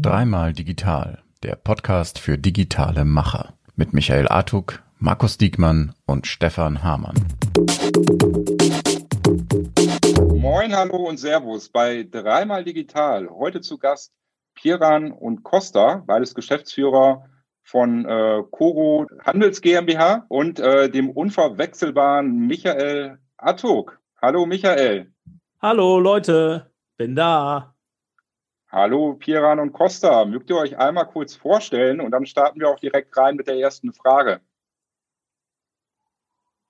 Dreimal digital, der Podcast für digitale Macher mit Michael Artuk, Markus Diekmann und Stefan Hamann. Moin, hallo und Servus bei Dreimal Digital. Heute zu Gast Piran und Costa, beides Geschäftsführer von äh, Coro Handels GmbH und äh, dem unverwechselbaren Michael Attuk. Hallo Michael. Hallo Leute, bin da. Hallo Piran und Costa. Mögt ihr euch einmal kurz vorstellen und dann starten wir auch direkt rein mit der ersten Frage.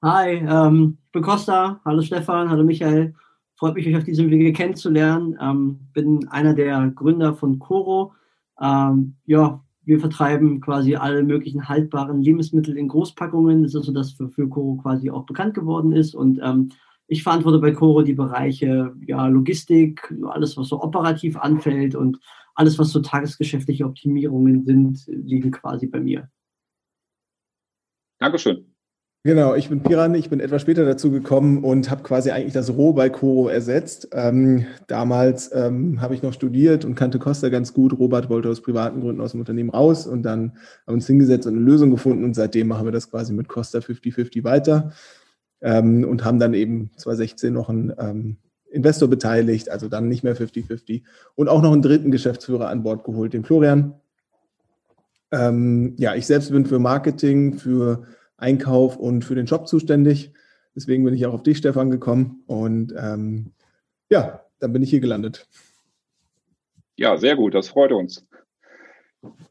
Hi, ähm, ich bin Costa. Hallo Stefan, hallo Michael. Freut mich, euch auf diesem Wege kennenzulernen. Ähm, bin einer der Gründer von Coro. Ähm, ja, wir vertreiben quasi alle möglichen haltbaren Lebensmittel in Großpackungen. Das ist so, dass für, für Coro quasi auch bekannt geworden ist. Und ähm, ich verantworte bei Coro die Bereiche ja, Logistik, alles, was so operativ anfällt und alles, was so tagesgeschäftliche Optimierungen sind, liegen quasi bei mir. Dankeschön. Genau, ich bin Piran, ich bin etwas später dazu gekommen und habe quasi eigentlich das Roh bei Coro ersetzt. Ähm, damals ähm, habe ich noch studiert und kannte Costa ganz gut. Robert wollte aus privaten Gründen aus dem Unternehmen raus und dann haben wir uns hingesetzt und eine Lösung gefunden und seitdem machen wir das quasi mit Costa 50-50 weiter ähm, und haben dann eben 2016 noch einen ähm, Investor beteiligt, also dann nicht mehr 50-50 und auch noch einen dritten Geschäftsführer an Bord geholt, den Florian. Ähm, ja, ich selbst bin für Marketing, für Einkauf und für den Job zuständig. Deswegen bin ich auch auf dich, Stefan, gekommen. Und ähm, ja, dann bin ich hier gelandet. Ja, sehr gut, das freut uns.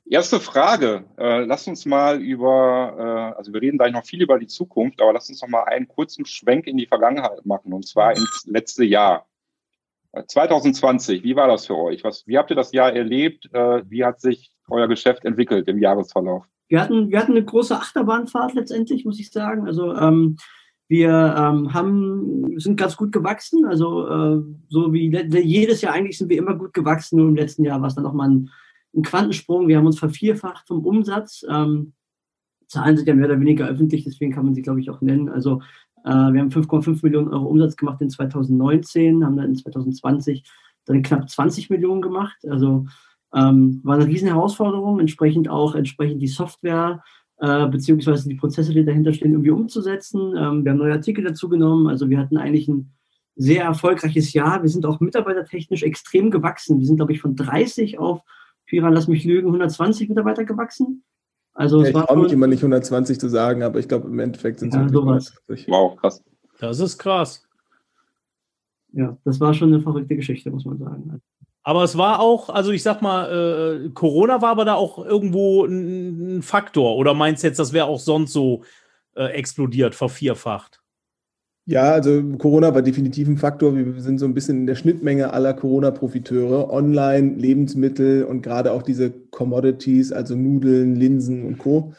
Erste Frage. Äh, lass uns mal über, äh, also wir reden gleich noch viel über die Zukunft, aber lass uns noch mal einen kurzen Schwenk in die Vergangenheit machen und zwar ins letzte Jahr. 2020, äh, wie war das für euch? Was, wie habt ihr das Jahr erlebt? Wie hat sich euer Geschäft entwickelt im Jahresverlauf? Wir hatten, wir hatten eine große Achterbahnfahrt letztendlich, muss ich sagen. Also ähm, wir ähm, haben, sind ganz gut gewachsen. Also äh, so wie jedes Jahr eigentlich sind wir immer gut gewachsen. Nur im letzten Jahr war es dann nochmal ein, ein Quantensprung. Wir haben uns vervierfacht vom Umsatz. Ähm, Zahlen sind ja mehr oder weniger öffentlich, deswegen kann man sie, glaube ich, auch nennen. Also äh, wir haben 5,5 Millionen Euro Umsatz gemacht in 2019, haben dann in 2020 dann knapp 20 Millionen gemacht. Also ähm, war eine riesen Herausforderung, entsprechend auch entsprechend die Software äh, beziehungsweise die Prozesse, die dahinter stehen, irgendwie umzusetzen. Ähm, wir haben neue Artikel dazu genommen. Also wir hatten eigentlich ein sehr erfolgreiches Jahr. Wir sind auch mitarbeitertechnisch extrem gewachsen. Wir sind, glaube ich, von 30 auf, Piran, lass mich lügen, 120 Mitarbeiter gewachsen. Also ja, ich traue mich immer nicht 120 zu sagen, aber ich glaube im Endeffekt sind es ja, sowas. Wow, krass. Das ist krass. Ja, das war schon eine verrückte Geschichte, muss man sagen. Aber es war auch, also ich sag mal, äh, Corona war aber da auch irgendwo ein, ein Faktor. Oder meinst du jetzt, das wäre auch sonst so äh, explodiert, vervierfacht? Ja, also Corona war definitiv ein Faktor. Wir sind so ein bisschen in der Schnittmenge aller Corona-Profiteure. Online, Lebensmittel und gerade auch diese Commodities, also Nudeln, Linsen und Co.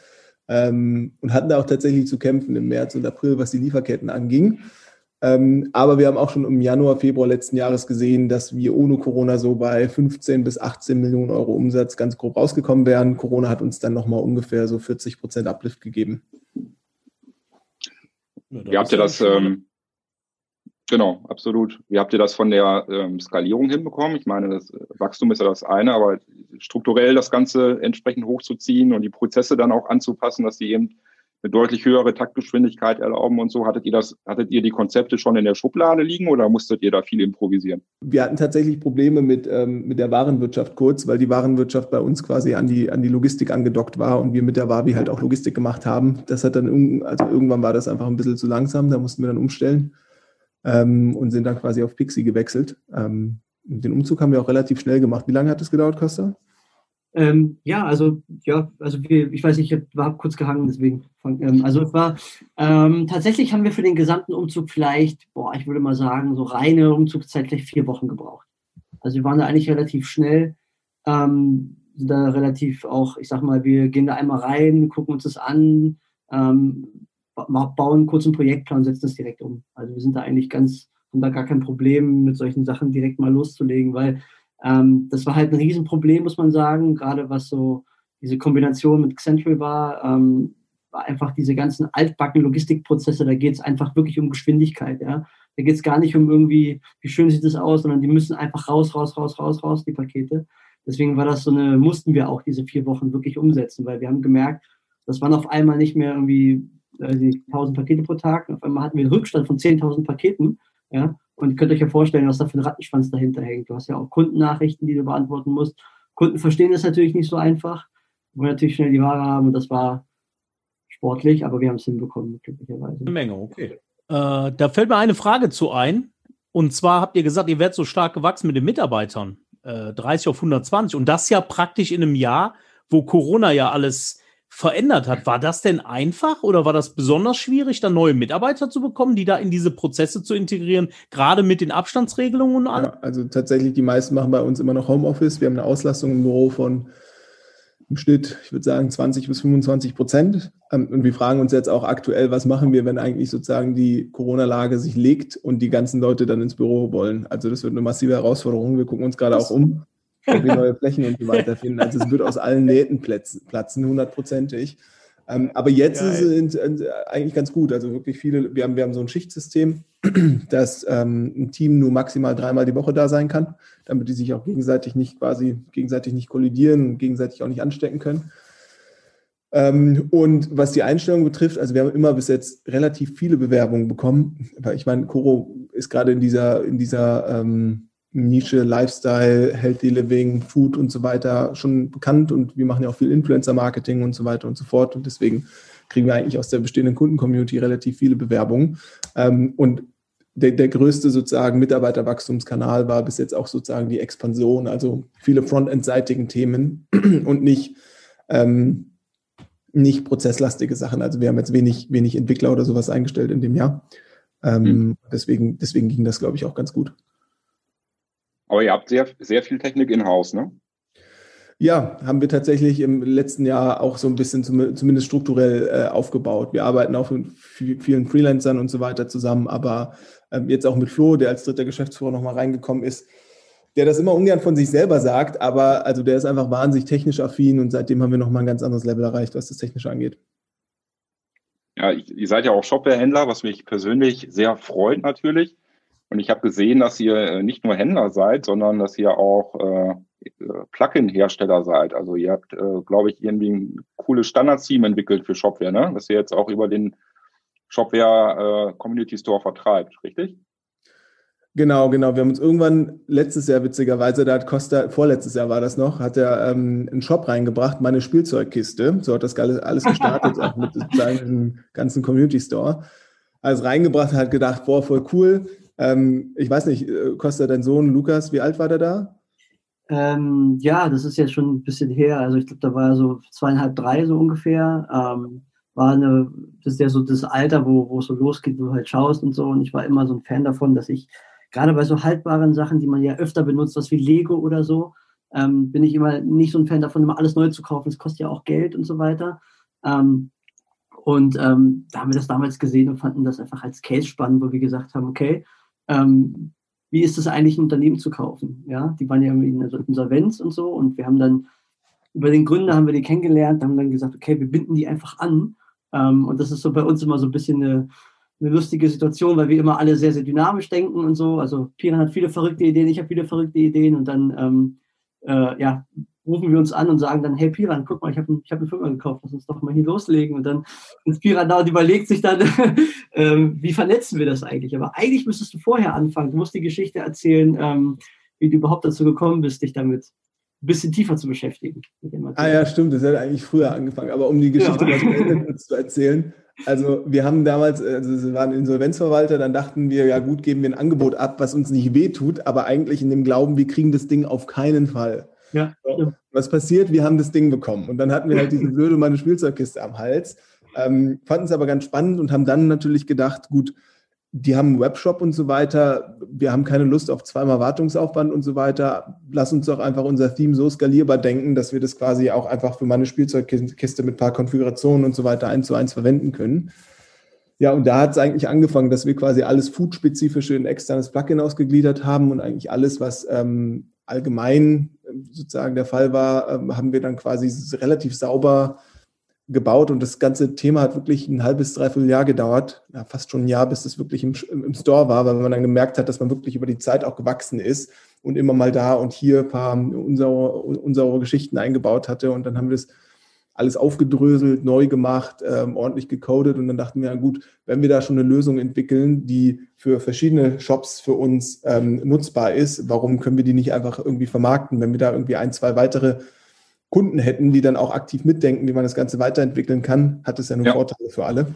Ähm, und hatten da auch tatsächlich zu kämpfen im März und April, was die Lieferketten anging. Ähm, aber wir haben auch schon im Januar, Februar letzten Jahres gesehen, dass wir ohne Corona so bei 15 bis 18 Millionen Euro Umsatz ganz grob rausgekommen wären. Corona hat uns dann nochmal ungefähr so 40 Prozent Uplift gegeben. Ja, Wie habt ihr das? Ähm, genau, absolut. Wie habt ihr das von der ähm, Skalierung hinbekommen? Ich meine, das Wachstum ist ja das eine, aber strukturell das Ganze entsprechend hochzuziehen und die Prozesse dann auch anzupassen, dass die eben eine deutlich höhere Taktgeschwindigkeit erlauben und so. Hattet ihr das, hattet ihr die Konzepte schon in der Schublade liegen oder musstet ihr da viel improvisieren? Wir hatten tatsächlich Probleme mit, ähm, mit der Warenwirtschaft kurz, weil die Warenwirtschaft bei uns quasi an die, an die Logistik angedockt war und wir mit der Wavi halt auch Logistik gemacht haben. Das hat dann, also irgendwann war das einfach ein bisschen zu langsam, da mussten wir dann umstellen ähm, und sind dann quasi auf Pixie gewechselt. Ähm, den Umzug haben wir auch relativ schnell gemacht. Wie lange hat es gedauert, Costa? Ähm, ja, also ja, also wir, ich weiß nicht, ich war kurz gehangen, deswegen. Ähm, also es war ähm, tatsächlich haben wir für den gesamten Umzug vielleicht, boah, ich würde mal sagen, so reine Umzugszeit vielleicht vier Wochen gebraucht. Also wir waren da eigentlich relativ schnell, ähm, sind da relativ auch, ich sag mal, wir gehen da einmal rein, gucken uns das an, ähm, bauen kurz einen Projektplan, setzen das direkt um. Also wir sind da eigentlich ganz, haben da gar kein Problem, mit solchen Sachen direkt mal loszulegen, weil ähm, das war halt ein Riesenproblem, muss man sagen, gerade was so diese Kombination mit Central war, ähm, war einfach diese ganzen altbacken Logistikprozesse, da geht es einfach wirklich um Geschwindigkeit. Ja? Da geht es gar nicht um irgendwie, wie schön sieht das aus, sondern die müssen einfach raus, raus, raus, raus, raus, die Pakete. Deswegen war das so eine, mussten wir auch diese vier Wochen wirklich umsetzen, weil wir haben gemerkt, das waren auf einmal nicht mehr irgendwie äh, 1000 Pakete pro Tag. Auf einmal hatten wir einen Rückstand von 10.000 Paketen. Ja? Und könnt euch ja vorstellen, was da für ein Rattenschwanz dahinter hängt. Du hast ja auch Kundennachrichten, die du beantworten musst. Kunden verstehen das natürlich nicht so einfach. Wir wollen natürlich schnell die Ware haben und das war sportlich, aber wir haben es hinbekommen, glücklicherweise. Eine Menge, okay. Äh, da fällt mir eine Frage zu ein. Und zwar habt ihr gesagt, ihr werdet so stark gewachsen mit den Mitarbeitern. Äh, 30 auf 120. Und das ja praktisch in einem Jahr, wo Corona ja alles verändert hat. War das denn einfach oder war das besonders schwierig, da neue Mitarbeiter zu bekommen, die da in diese Prozesse zu integrieren, gerade mit den Abstandsregelungen und allem? Ja, also tatsächlich, die meisten machen bei uns immer noch Homeoffice. Wir haben eine Auslastung im Büro von im Schnitt, ich würde sagen, 20 bis 25 Prozent. Ähm, und wir fragen uns jetzt auch aktuell, was machen wir, wenn eigentlich sozusagen die Corona-Lage sich legt und die ganzen Leute dann ins Büro wollen. Also das wird eine massive Herausforderung. Wir gucken uns gerade auch um wir neue Flächen und so weiter finden. Also es wird aus allen Nähten platzen, hundertprozentig. Ähm, aber jetzt Geil. ist es eigentlich ganz gut. Also wirklich viele, wir haben, wir haben so ein Schichtsystem, dass ähm, ein Team nur maximal dreimal die Woche da sein kann, damit die sich auch gegenseitig nicht quasi gegenseitig nicht kollidieren gegenseitig auch nicht anstecken können. Ähm, und was die Einstellung betrifft, also wir haben immer bis jetzt relativ viele Bewerbungen bekommen. Ich meine, Coro ist gerade in dieser, in dieser ähm, Nische Lifestyle, Healthy Living, Food und so weiter schon bekannt und wir machen ja auch viel Influencer-Marketing und so weiter und so fort und deswegen kriegen wir eigentlich aus der bestehenden Kunden-Community relativ viele Bewerbungen ähm, und der, der größte sozusagen Mitarbeiterwachstumskanal war bis jetzt auch sozusagen die Expansion, also viele frontend-seitigen Themen und nicht, ähm, nicht prozesslastige Sachen. Also wir haben jetzt wenig, wenig Entwickler oder sowas eingestellt in dem Jahr. Ähm, mhm. deswegen, deswegen ging das, glaube ich, auch ganz gut. Aber ihr habt sehr, sehr viel Technik in-house, ne? Ja, haben wir tatsächlich im letzten Jahr auch so ein bisschen zumindest strukturell äh, aufgebaut. Wir arbeiten auch mit vielen Freelancern und so weiter zusammen, aber ähm, jetzt auch mit Flo, der als dritter Geschäftsführer nochmal reingekommen ist, der das immer ungern von sich selber sagt, aber also der ist einfach wahnsinnig technisch affin und seitdem haben wir nochmal ein ganz anderes Level erreicht, was das Technische angeht. Ja, ihr seid ja auch Shopware-Händler, was mich persönlich sehr freut natürlich. Und ich habe gesehen, dass ihr äh, nicht nur Händler seid, sondern dass ihr auch äh, Plugin-Hersteller seid. Also ihr habt, äh, glaube ich, irgendwie ein cooles Standard-Team entwickelt für Shopware, ne? das ihr jetzt auch über den Shopware äh, Community Store vertreibt, richtig? Genau, genau. Wir haben uns irgendwann letztes Jahr witzigerweise, da hat Costa, vorletztes Jahr war das noch, hat er ähm, einen Shop reingebracht, meine Spielzeugkiste. So hat das alles gestartet, auch mit seinem ganzen Community Store. Also reingebracht, hat gedacht, boah, voll cool ähm, ich weiß nicht, äh, Costa, dein Sohn Lukas, wie alt war der da? Ähm, ja, das ist jetzt schon ein bisschen her. Also ich glaube, da war er so zweieinhalb, drei so ungefähr. Ähm, war eine, das ist ja so das Alter, wo, wo es so losgeht, wo du halt schaust und so. Und ich war immer so ein Fan davon, dass ich gerade bei so haltbaren Sachen, die man ja öfter benutzt, was wie Lego oder so, ähm, bin ich immer nicht so ein Fan davon, immer alles neu zu kaufen. Es kostet ja auch Geld und so weiter. Ähm, und ähm, da haben wir das damals gesehen und fanden das einfach als Case spannend, wo wir gesagt haben, okay, ähm, wie ist es eigentlich, ein Unternehmen zu kaufen? Ja, die waren ja in der Insolvenz und so und wir haben dann über den Gründer haben wir die kennengelernt, haben dann gesagt, okay, wir binden die einfach an. Ähm, und das ist so bei uns immer so ein bisschen eine, eine lustige Situation, weil wir immer alle sehr, sehr dynamisch denken und so. Also Piran hat viele verrückte Ideen, ich habe viele verrückte Ideen und dann ähm, äh, ja, rufen wir uns an und sagen dann, hey Piran, guck mal, ich habe ich hab eine Firma gekauft, lass uns doch mal hier loslegen. Und dann ist Piran da und überlegt sich dann, ähm, wie vernetzen wir das eigentlich? Aber eigentlich müsstest du vorher anfangen. Du musst die Geschichte erzählen, ähm, wie du überhaupt dazu gekommen bist, dich damit ein bisschen tiefer zu beschäftigen. ah ja, stimmt, das hätte eigentlich früher angefangen. Aber um die Geschichte ja. mal zu erzählen, also wir haben damals, also wir waren Insolvenzverwalter, dann dachten wir, ja gut, geben wir ein Angebot ab, was uns nicht wehtut, aber eigentlich in dem Glauben, wir kriegen das Ding auf keinen Fall. Ja, so, was passiert? Wir haben das Ding bekommen. Und dann hatten wir halt diese blöde meine Spielzeugkiste am Hals. Ähm, fanden es aber ganz spannend und haben dann natürlich gedacht, gut, die haben einen Webshop und so weiter. Wir haben keine Lust auf zweimal Wartungsaufwand und so weiter. Lass uns doch einfach unser Theme so skalierbar denken, dass wir das quasi auch einfach für meine Spielzeugkiste mit ein paar Konfigurationen und so weiter eins zu eins verwenden können. Ja, und da hat es eigentlich angefangen, dass wir quasi alles Food-spezifische in externes Plugin ausgegliedert haben und eigentlich alles, was ähm, allgemein sozusagen der Fall war, ähm, haben wir dann quasi relativ sauber gebaut und das ganze Thema hat wirklich ein halbes, dreiviertel Jahr gedauert, ja, fast schon ein Jahr, bis es wirklich im, im Store war, weil man dann gemerkt hat, dass man wirklich über die Zeit auch gewachsen ist und immer mal da und hier ein paar unsere, unsere Geschichten eingebaut hatte. Und dann haben wir das alles aufgedröselt, neu gemacht, ähm, ordentlich gecodet und dann dachten wir, ja gut, wenn wir da schon eine Lösung entwickeln, die für verschiedene Shops für uns ähm, nutzbar ist, warum können wir die nicht einfach irgendwie vermarkten, wenn wir da irgendwie ein, zwei weitere Kunden hätten, die dann auch aktiv mitdenken, wie man das Ganze weiterentwickeln kann, hat es ja nur ja. Vorteile für alle.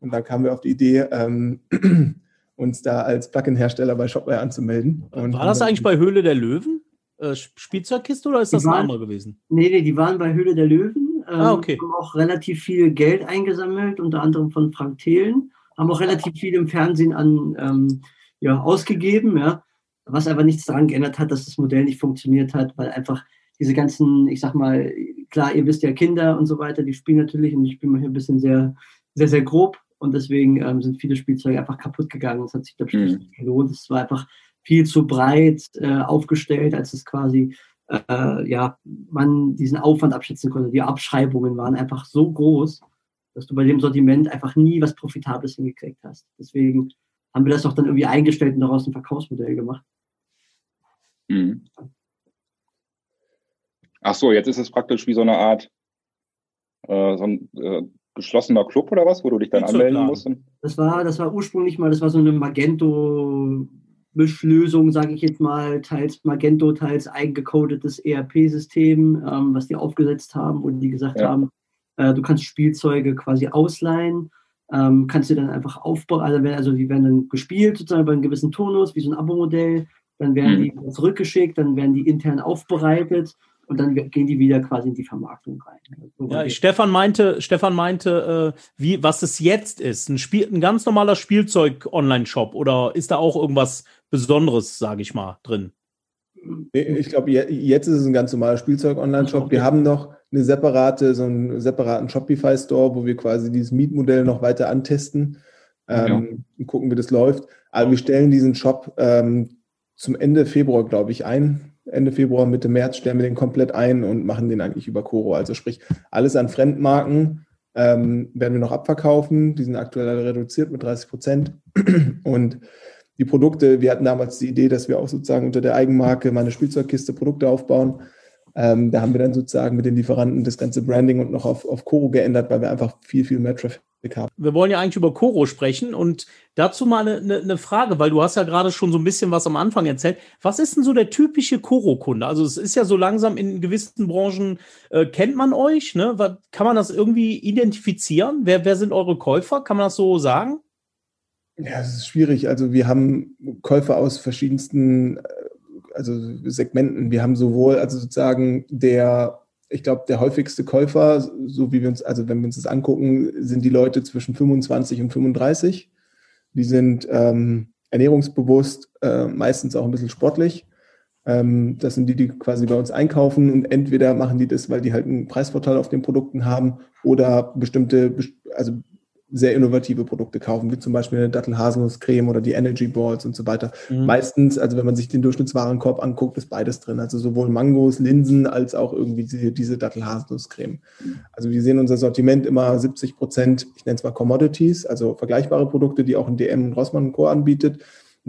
Und dann kamen wir auf die Idee, ähm, uns da als Plugin-Hersteller bei Shopware anzumelden. Und War das eigentlich bei Höhle der Löwen? Äh, Spielzeugkiste oder ist das waren, ein anderer gewesen? Nee, nee, die waren bei Höhle der Löwen ah, okay. Haben auch relativ viel Geld eingesammelt, unter anderem von Frank Thelen. Haben auch relativ viel im Fernsehen an, ähm, ja, ausgegeben, ja. Was aber nichts daran geändert hat, dass das Modell nicht funktioniert hat, weil einfach diese ganzen, ich sag mal, klar, ihr wisst ja Kinder und so weiter, die spielen natürlich und ich bin mal hier ein bisschen sehr, sehr, sehr grob und deswegen ähm, sind viele Spielzeuge einfach kaputt gegangen. Das hat sich, glaube ich, nicht gelohnt. Es war einfach viel zu breit äh, aufgestellt, als es quasi äh, ja, man diesen Aufwand abschätzen konnte. Die Abschreibungen waren einfach so groß, dass du bei dem Sortiment einfach nie was Profitables hingekriegt hast. Deswegen haben wir das auch dann irgendwie eingestellt und daraus ein Verkaufsmodell gemacht. Mhm. Ach so, jetzt ist es praktisch wie so eine Art äh, so ein äh, geschlossener Club oder was, wo du dich dann anmelden musst? Das war, das war ursprünglich mal, das war so eine Magento Mischlösung, sage ich jetzt mal, teils Magento, teils eingecodetes ERP-System, ähm, was die aufgesetzt haben, wo die gesagt ja. haben, äh, du kannst Spielzeuge quasi ausleihen, ähm, kannst du dann einfach aufbauen, also, also die werden dann gespielt sozusagen bei einem gewissen Tonus, wie so ein Abo-Modell, dann werden mhm. die zurückgeschickt, dann werden die intern aufbereitet und dann gehen die wieder quasi in die Vermarktung rein. Ja, Stefan meinte, Stefan meinte, äh, wie, was es jetzt ist, ein, Spiel, ein ganz normaler Spielzeug-Online-Shop oder ist da auch irgendwas Besonderes, sage ich mal, drin? Ich glaube, jetzt ist es ein ganz normaler Spielzeug-Online-Shop. Okay. Wir haben noch eine separate, so einen separaten Shopify-Store, wo wir quasi dieses Mietmodell noch weiter antesten ähm, und gucken, wie das läuft. Aber wir stellen diesen Shop ähm, zum Ende Februar, glaube ich, ein. Ende Februar, Mitte März stellen wir den komplett ein und machen den eigentlich über Coro. Also sprich, alles an Fremdmarken ähm, werden wir noch abverkaufen. Die sind aktuell reduziert mit 30 Prozent. Und die Produkte, wir hatten damals die Idee, dass wir auch sozusagen unter der Eigenmarke meine Spielzeugkiste Produkte aufbauen. Ähm, da haben wir dann sozusagen mit den Lieferanten das ganze Branding und noch auf, auf Coro geändert, weil wir einfach viel, viel mehr Traffic haben. Wir wollen ja eigentlich über Coro sprechen und dazu mal eine, eine, eine Frage, weil du hast ja gerade schon so ein bisschen was am Anfang erzählt. Was ist denn so der typische Coro-Kunde? Also es ist ja so langsam in gewissen Branchen, äh, kennt man euch, ne? Kann man das irgendwie identifizieren? Wer, wer sind eure Käufer? Kann man das so sagen? Ja, es ist schwierig. Also wir haben Käufer aus verschiedensten äh, also Segmenten. Wir haben sowohl also sozusagen der, ich glaube, der häufigste Käufer, so wie wir uns, also wenn wir uns das angucken, sind die Leute zwischen 25 und 35. Die sind ähm, ernährungsbewusst, äh, meistens auch ein bisschen sportlich. Ähm, das sind die, die quasi bei uns einkaufen und entweder machen die das, weil die halt einen Preisvorteil auf den Produkten haben oder bestimmte, also sehr innovative Produkte kaufen, wie zum Beispiel eine Dattel-Haselnuss-Creme oder die Energy Balls und so weiter. Mhm. Meistens, also wenn man sich den Durchschnittswarenkorb anguckt, ist beides drin. Also sowohl Mangos, Linsen als auch irgendwie diese, diese Dattel-Haselnuss-Creme. Also wir sehen unser Sortiment immer 70 Prozent, ich nenne es mal Commodities, also vergleichbare Produkte, die auch ein DM und Rossmann und Co. anbietet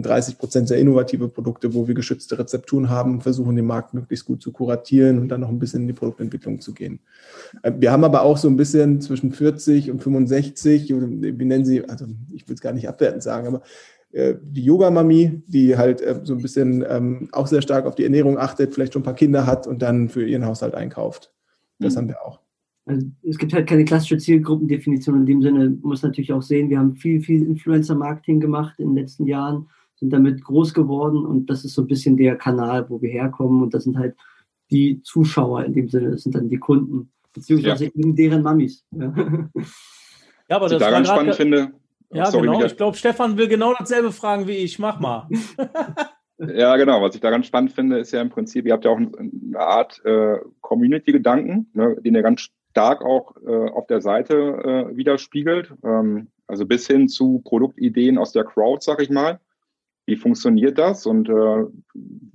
30 Prozent sehr innovative Produkte, wo wir geschützte Rezepturen haben und versuchen, den Markt möglichst gut zu kuratieren und dann noch ein bisschen in die Produktentwicklung zu gehen. Äh, wir haben aber auch so ein bisschen zwischen 40 und 65, wie nennen Sie, also ich will es gar nicht abwertend sagen, aber äh, die Yoga-Mami, die halt äh, so ein bisschen ähm, auch sehr stark auf die Ernährung achtet, vielleicht schon ein paar Kinder hat und dann für ihren Haushalt einkauft. Das mhm. haben wir auch. Also es gibt halt keine klassische Zielgruppendefinition in dem Sinne, muss natürlich auch sehen, wir haben viel, viel Influencer-Marketing gemacht in den letzten Jahren sind damit groß geworden und das ist so ein bisschen der Kanal, wo wir herkommen und das sind halt die Zuschauer in dem Sinne, das sind dann die Kunden, beziehungsweise ja. eben deren Mamis. Ja, ja aber Was das ich daran spannend finde. Ja, sorry, genau. Ich glaube, Stefan will genau dasselbe fragen wie ich. Mach mal. ja, genau. Was ich daran spannend finde, ist ja im Prinzip, ihr habt ja auch eine Art äh, Community-Gedanken, ne, den ihr ganz stark auch äh, auf der Seite äh, widerspiegelt. Ähm, also bis hin zu Produktideen aus der Crowd, sag ich mal. Wie funktioniert das und äh,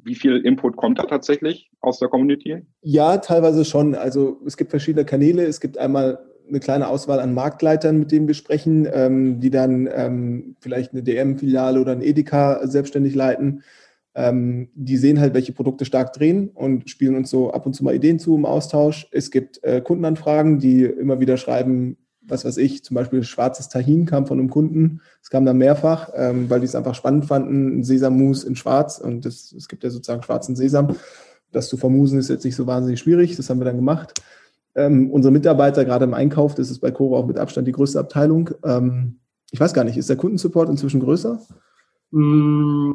wie viel Input kommt da tatsächlich aus der Community? Ja, teilweise schon. Also es gibt verschiedene Kanäle. Es gibt einmal eine kleine Auswahl an Marktleitern, mit denen wir sprechen, ähm, die dann ähm, vielleicht eine DM-Filiale oder ein Edeka selbstständig leiten. Ähm, die sehen halt, welche Produkte stark drehen und spielen uns so ab und zu mal Ideen zu im Austausch. Es gibt äh, Kundenanfragen, die immer wieder schreiben, was weiß ich, zum Beispiel schwarzes Tahin kam von einem Kunden. Es kam dann mehrfach, ähm, weil die es einfach spannend fanden, Sesammus in schwarz und es gibt ja sozusagen schwarzen Sesam. Das zu vermusen ist jetzt nicht so wahnsinnig schwierig, das haben wir dann gemacht. Ähm, unsere Mitarbeiter, gerade im Einkauf, das ist bei Coro auch mit Abstand die größte Abteilung. Ähm, ich weiß gar nicht, ist der Kundensupport inzwischen größer? Mm,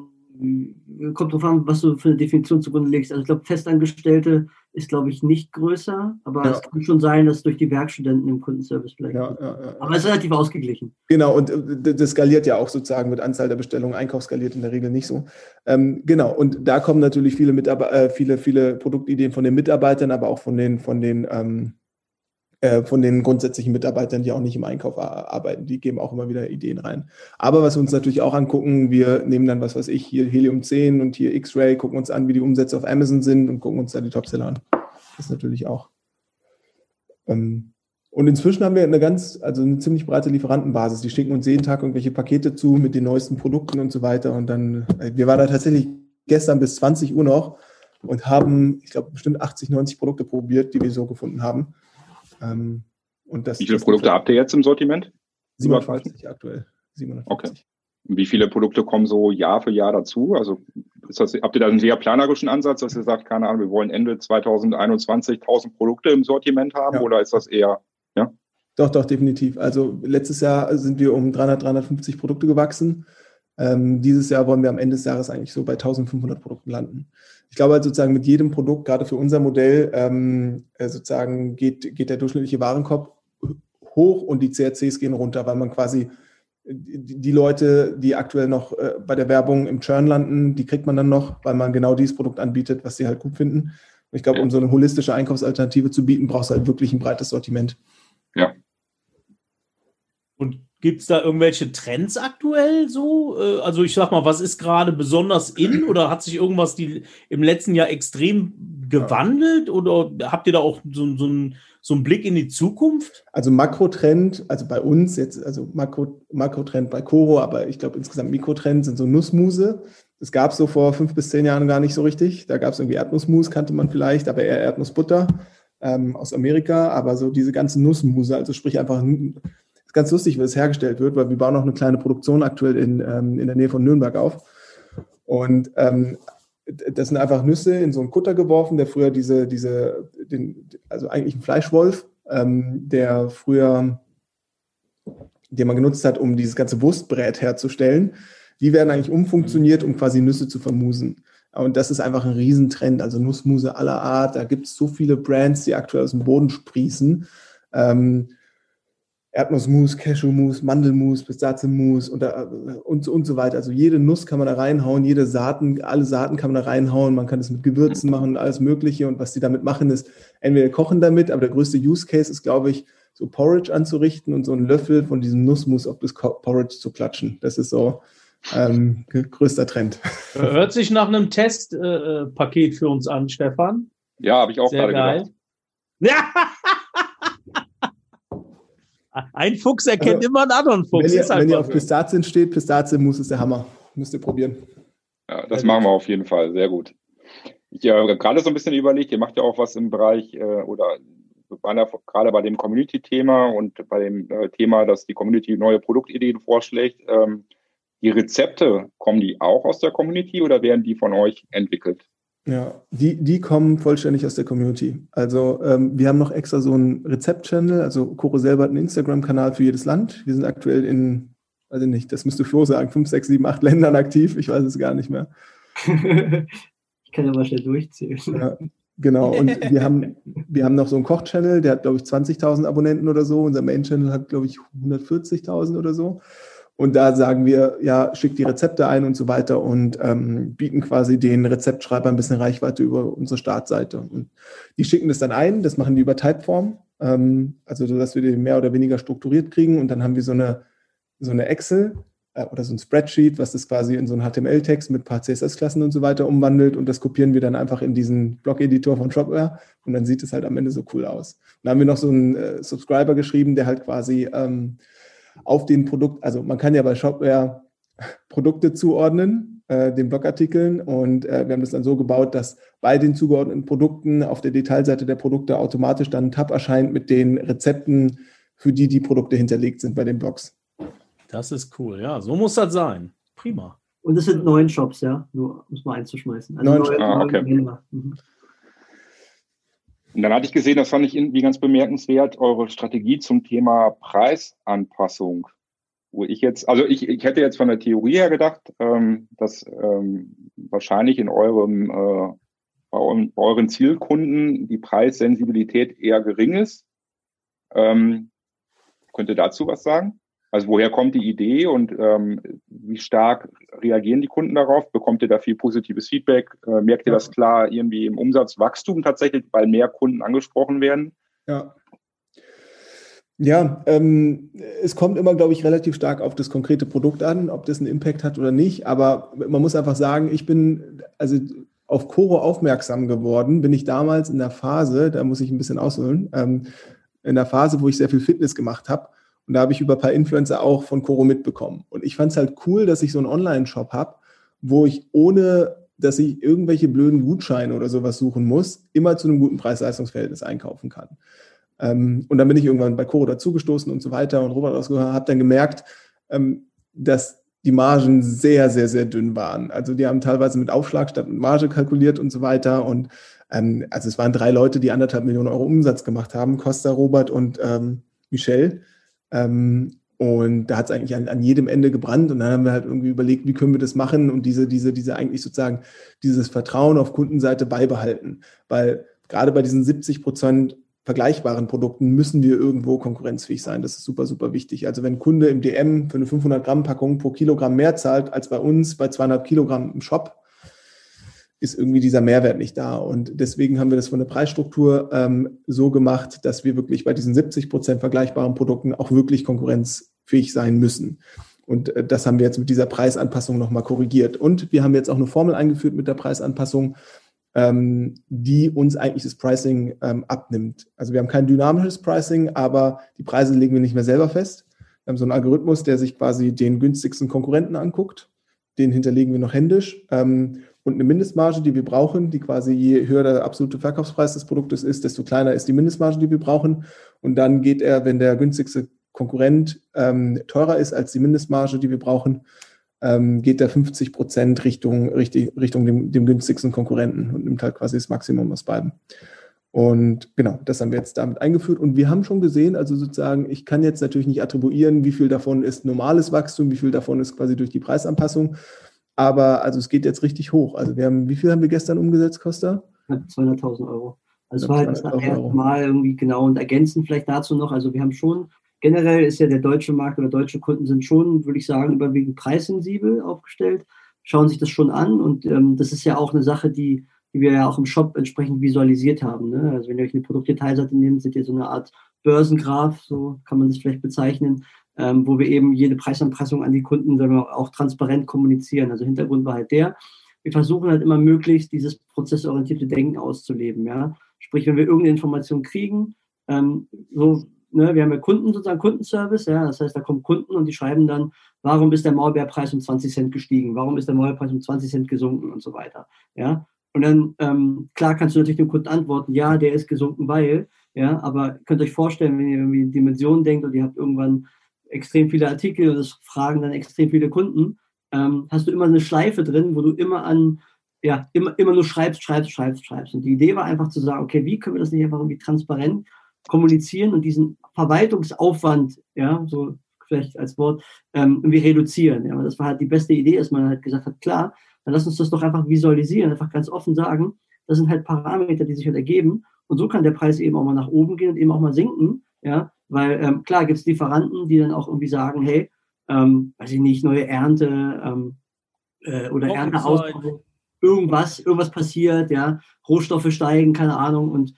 kommt drauf an, was du für eine Definition zugrunde legst. Also ich glaube, Festangestellte ist, glaube ich, nicht größer, aber ja. es kann schon sein, dass durch die Werkstudenten im Kundenservice vielleicht. Ja, ja, aber es ist relativ ausgeglichen. Genau, und äh, das skaliert ja auch sozusagen mit Anzahl der Bestellungen. Einkauf skaliert in der Regel nicht so. Ähm, genau, und da kommen natürlich viele, Mitarbeiter, äh, viele, viele Produktideen von den Mitarbeitern, aber auch von den, von den ähm, äh, von den grundsätzlichen Mitarbeitern, die auch nicht im Einkauf arbeiten. Die geben auch immer wieder Ideen rein. Aber was wir uns natürlich auch angucken, wir nehmen dann, was weiß ich, hier Helium 10 und hier X-Ray, gucken uns an, wie die Umsätze auf Amazon sind und gucken uns da die Topseller an. Das ist natürlich auch. Ähm, und inzwischen haben wir eine ganz, also eine ziemlich breite Lieferantenbasis. Die schicken uns jeden Tag irgendwelche Pakete zu mit den neuesten Produkten und so weiter. Und dann, äh, wir waren da tatsächlich gestern bis 20 Uhr noch und haben, ich glaube, bestimmt 80, 90 Produkte probiert, die wir so gefunden haben. Ähm, und das, Wie viele das Produkte habt ihr jetzt im Sortiment? 57 aktuell. 750. Okay. Wie viele Produkte kommen so Jahr für Jahr dazu? Also ist das, habt ihr da einen sehr planerischen Ansatz, dass ihr sagt, keine Ahnung, wir wollen Ende 2021 1000 Produkte im Sortiment haben ja. oder ist das eher, ja? Doch, doch, definitiv. Also letztes Jahr sind wir um 300, 350 Produkte gewachsen. Ähm, dieses Jahr wollen wir am Ende des Jahres eigentlich so bei 1500 Produkten landen ich glaube halt sozusagen mit jedem Produkt, gerade für unser Modell, ähm, äh, sozusagen geht, geht der durchschnittliche Warenkorb hoch und die CRCs gehen runter, weil man quasi die, Leute, die aktuell noch äh, bei der Werbung im Churn landen, die kriegt man dann noch, weil man genau dieses Produkt anbietet, was sie halt gut finden. Und ich glaube, um so eine holistische Einkaufsalternative zu bieten, brauchst du halt wirklich ein breites Sortiment. Ja. Und Gibt es da irgendwelche Trends aktuell so? Äh, also ich sag mal, was ist gerade besonders in oder hat sich irgendwas die im letzten Jahr extrem gewandelt oder habt ihr da auch so, so, ein, so einen Blick in die Zukunft? Also Makrotrend, also bei uns jetzt, also Makro, Makrotrend bei Coro, aber ich glaube insgesamt Mikrotrend sind so Nussmuse. Das gab es so vor fünf bis zehn Jahren gar nicht so richtig. Da gab es irgendwie Erdnussmus, kannte man vielleicht, aber eher Erdnussbutter ähm, aus Amerika. Aber so diese ganze Nussmuse, also sprich einfach ist ganz lustig, wie es hergestellt wird, weil wir bauen auch eine kleine Produktion aktuell in, ähm, in der Nähe von Nürnberg auf. Und ähm, das sind einfach Nüsse in so einen Kutter geworfen, der früher diese, diese, den, also eigentlich ein Fleischwolf, ähm, der früher, den man genutzt hat, um dieses ganze Wurstbrät herzustellen. Die werden eigentlich umfunktioniert, um quasi Nüsse zu vermusen. Und das ist einfach ein Riesentrend, also Nussmuse aller Art. Da gibt es so viele Brands, die aktuell aus dem Boden sprießen. Ähm, Erdnussmus, Cashewmus, Mandelmus, Pistazienmus und, und, und so weiter. Also jede Nuss kann man da reinhauen, jede Saaten, alle Saaten kann man da reinhauen. Man kann es mit Gewürzen machen und alles Mögliche. Und was die damit machen, ist entweder kochen damit, aber der größte Use Case ist, glaube ich, so Porridge anzurichten und so einen Löffel von diesem Nussmus auf das Porridge zu klatschen. Das ist so ähm, größter Trend. Hört sich nach einem Testpaket äh, für uns an, Stefan. Ja, habe ich auch Sehr gerade geil. gedacht. Ja! Ein Fuchs erkennt also, immer einen anderen Fuchs. Wenn ihr, wenn ihr auf Pistazien steht, Pistazienmus ist der Hammer. Müsst ihr probieren. Ja, das machen wir auf jeden Fall. Sehr gut. Ich habe äh, gerade so ein bisschen überlegt, ihr macht ja auch was im Bereich äh, oder waren ja gerade bei dem Community-Thema und bei dem äh, Thema, dass die Community neue Produktideen vorschlägt. Ähm, die Rezepte, kommen die auch aus der Community oder werden die von euch entwickelt? Ja, die, die kommen vollständig aus der Community. Also ähm, wir haben noch extra so einen Rezept-Channel. Also Coro selber hat einen Instagram-Kanal für jedes Land. Wir sind aktuell in, weiß ich nicht, das müsste Flo sagen, fünf, sechs, sieben, acht Ländern aktiv. Ich weiß es gar nicht mehr. ich kann ja mal schnell durchzählen. Ja, genau. Und wir haben, wir haben noch so einen Koch-Channel, der hat, glaube ich, 20.000 Abonnenten oder so. Unser Main-Channel hat, glaube ich, 140.000 oder so. Und da sagen wir, ja, schick die Rezepte ein und so weiter und ähm, bieten quasi den Rezeptschreiber ein bisschen Reichweite über unsere Startseite. Und die schicken das dann ein, das machen die über Typeform, ähm, also so, dass wir die mehr oder weniger strukturiert kriegen. Und dann haben wir so eine, so eine Excel, äh, oder so ein Spreadsheet, was das quasi in so einen HTML-Text mit ein paar CSS-Klassen und so weiter umwandelt und das kopieren wir dann einfach in diesen Blog-Editor von Shopware und dann sieht es halt am Ende so cool aus. Und da haben wir noch so einen äh, Subscriber geschrieben, der halt quasi ähm, auf den Produkt, also man kann ja bei Shopware Produkte zuordnen, äh, den Blogartikeln und äh, wir haben das dann so gebaut, dass bei den zugeordneten Produkten auf der Detailseite der Produkte automatisch dann ein Tab erscheint mit den Rezepten, für die die Produkte hinterlegt sind bei den Blogs. Das ist cool, ja. So muss das sein. Prima. Und es sind neun Shops, ja, nur um es mal einzuschmeißen. Also neun Shops. Ah, okay. Mhm. Und dann hatte ich gesehen, das fand ich irgendwie ganz bemerkenswert, eure Strategie zum Thema Preisanpassung. Wo ich jetzt, also ich, ich hätte jetzt von der Theorie her gedacht, ähm, dass ähm, wahrscheinlich in eurem, äh, bei euren Zielkunden die Preissensibilität eher gering ist. Ähm, könnt ihr dazu was sagen? Also woher kommt die Idee und ähm, wie stark reagieren die Kunden darauf? Bekommt ihr da viel positives Feedback? Äh, merkt ihr das klar irgendwie im Umsatzwachstum tatsächlich, weil mehr Kunden angesprochen werden? Ja. Ja, ähm, es kommt immer, glaube ich, relativ stark auf das konkrete Produkt an, ob das einen Impact hat oder nicht. Aber man muss einfach sagen, ich bin also auf Coro aufmerksam geworden, bin ich damals in der Phase, da muss ich ein bisschen ausholen, ähm, in der Phase, wo ich sehr viel Fitness gemacht habe und da habe ich über ein paar Influencer auch von Coro mitbekommen. Und ich fand es halt cool, dass ich so einen Online-Shop habe, wo ich ohne, dass ich irgendwelche blöden Gutscheine oder sowas suchen muss, immer zu einem guten Preis-Leistungs-Verhältnis einkaufen kann. Ähm, und dann bin ich irgendwann bei Coro dazugestoßen und so weiter und Robert ausgehört, habe dann gemerkt, ähm, dass die Margen sehr, sehr, sehr dünn waren. Also die haben teilweise mit Aufschlag statt mit Marge kalkuliert und so weiter. Und ähm, also es waren drei Leute, die anderthalb Millionen Euro Umsatz gemacht haben, Costa, Robert und ähm, Michelle. Ähm, und da hat es eigentlich an, an, jedem Ende gebrannt. Und dann haben wir halt irgendwie überlegt, wie können wir das machen und diese, diese, diese eigentlich sozusagen dieses Vertrauen auf Kundenseite beibehalten. Weil gerade bei diesen 70 Prozent vergleichbaren Produkten müssen wir irgendwo konkurrenzfähig sein. Das ist super, super wichtig. Also wenn ein Kunde im DM für eine 500 Gramm Packung pro Kilogramm mehr zahlt als bei uns bei 200 Kilogramm im Shop, ist irgendwie dieser Mehrwert nicht da. Und deswegen haben wir das von der Preisstruktur ähm, so gemacht, dass wir wirklich bei diesen 70 Prozent vergleichbaren Produkten auch wirklich konkurrenzfähig sein müssen. Und äh, das haben wir jetzt mit dieser Preisanpassung nochmal korrigiert. Und wir haben jetzt auch eine Formel eingeführt mit der Preisanpassung, ähm, die uns eigentlich das Pricing ähm, abnimmt. Also wir haben kein dynamisches Pricing, aber die Preise legen wir nicht mehr selber fest. Wir haben so einen Algorithmus, der sich quasi den günstigsten Konkurrenten anguckt. Den hinterlegen wir noch händisch. Ähm, und eine Mindestmarge, die wir brauchen, die quasi je höher der absolute Verkaufspreis des Produktes ist, desto kleiner ist die Mindestmarge, die wir brauchen. Und dann geht er, wenn der günstigste Konkurrent ähm, teurer ist als die Mindestmarge, die wir brauchen, ähm, geht er 50 Prozent Richtung, Richtung, Richtung dem, dem günstigsten Konkurrenten und nimmt halt quasi das Maximum aus beiden. Und genau, das haben wir jetzt damit eingeführt. Und wir haben schon gesehen, also sozusagen, ich kann jetzt natürlich nicht attribuieren, wie viel davon ist normales Wachstum, wie viel davon ist quasi durch die Preisanpassung, aber also es geht jetzt richtig hoch. Also wir haben, wie viel haben wir gestern umgesetzt, Costa? 200.000 Euro. Also es war halt das erste Mal irgendwie genau und ergänzen vielleicht dazu noch. Also wir haben schon, generell ist ja der deutsche Markt oder deutsche Kunden sind schon, würde ich sagen, überwiegend preissensibel aufgestellt, schauen sich das schon an und ähm, das ist ja auch eine Sache, die, die wir ja auch im Shop entsprechend visualisiert haben. Ne? Also wenn ihr euch eine Produktdetailseite nehmt, seht ihr so eine Art Börsengraph, so kann man das vielleicht bezeichnen, ähm, wo wir eben jede Preisanpassung an die Kunden sagen wir, auch transparent kommunizieren. Also Hintergrund war halt der, wir versuchen halt immer möglichst dieses prozessorientierte Denken auszuleben. Ja? Sprich, wenn wir irgendeine Information kriegen, ähm, so, ne, wir haben ja Kunden sozusagen, Kundenservice, ja, das heißt, da kommen Kunden und die schreiben dann, warum ist der Maulbeerpreis um 20 Cent gestiegen, warum ist der Maulbeerpreis um 20 Cent gesunken und so weiter. Ja? Und dann, ähm, klar kannst du natürlich dem Kunden antworten, ja, der ist gesunken, weil, ja, aber könnt euch vorstellen, wenn ihr irgendwie Dimensionen denkt und ihr habt irgendwann extrem viele Artikel und das fragen dann extrem viele Kunden, ähm, hast du immer eine Schleife drin, wo du immer an, ja, immer, immer nur schreibst, schreibst, schreibst, schreibst. Und die Idee war einfach zu sagen, okay, wie können wir das nicht einfach irgendwie transparent kommunizieren und diesen Verwaltungsaufwand, ja, so vielleicht als Wort, ähm, irgendwie reduzieren. Ja, das war halt die beste Idee, dass man halt gesagt hat, klar, dann lass uns das doch einfach visualisieren, einfach ganz offen sagen, das sind halt Parameter, die sich halt ergeben. Und so kann der Preis eben auch mal nach oben gehen und eben auch mal sinken, ja, weil ähm, klar gibt es Lieferanten, die dann auch irgendwie sagen, hey, ähm, weiß ich nicht, neue Ernte ähm, äh, oder Ernteausbau, irgendwas, irgendwas passiert, ja, Rohstoffe steigen, keine Ahnung. Und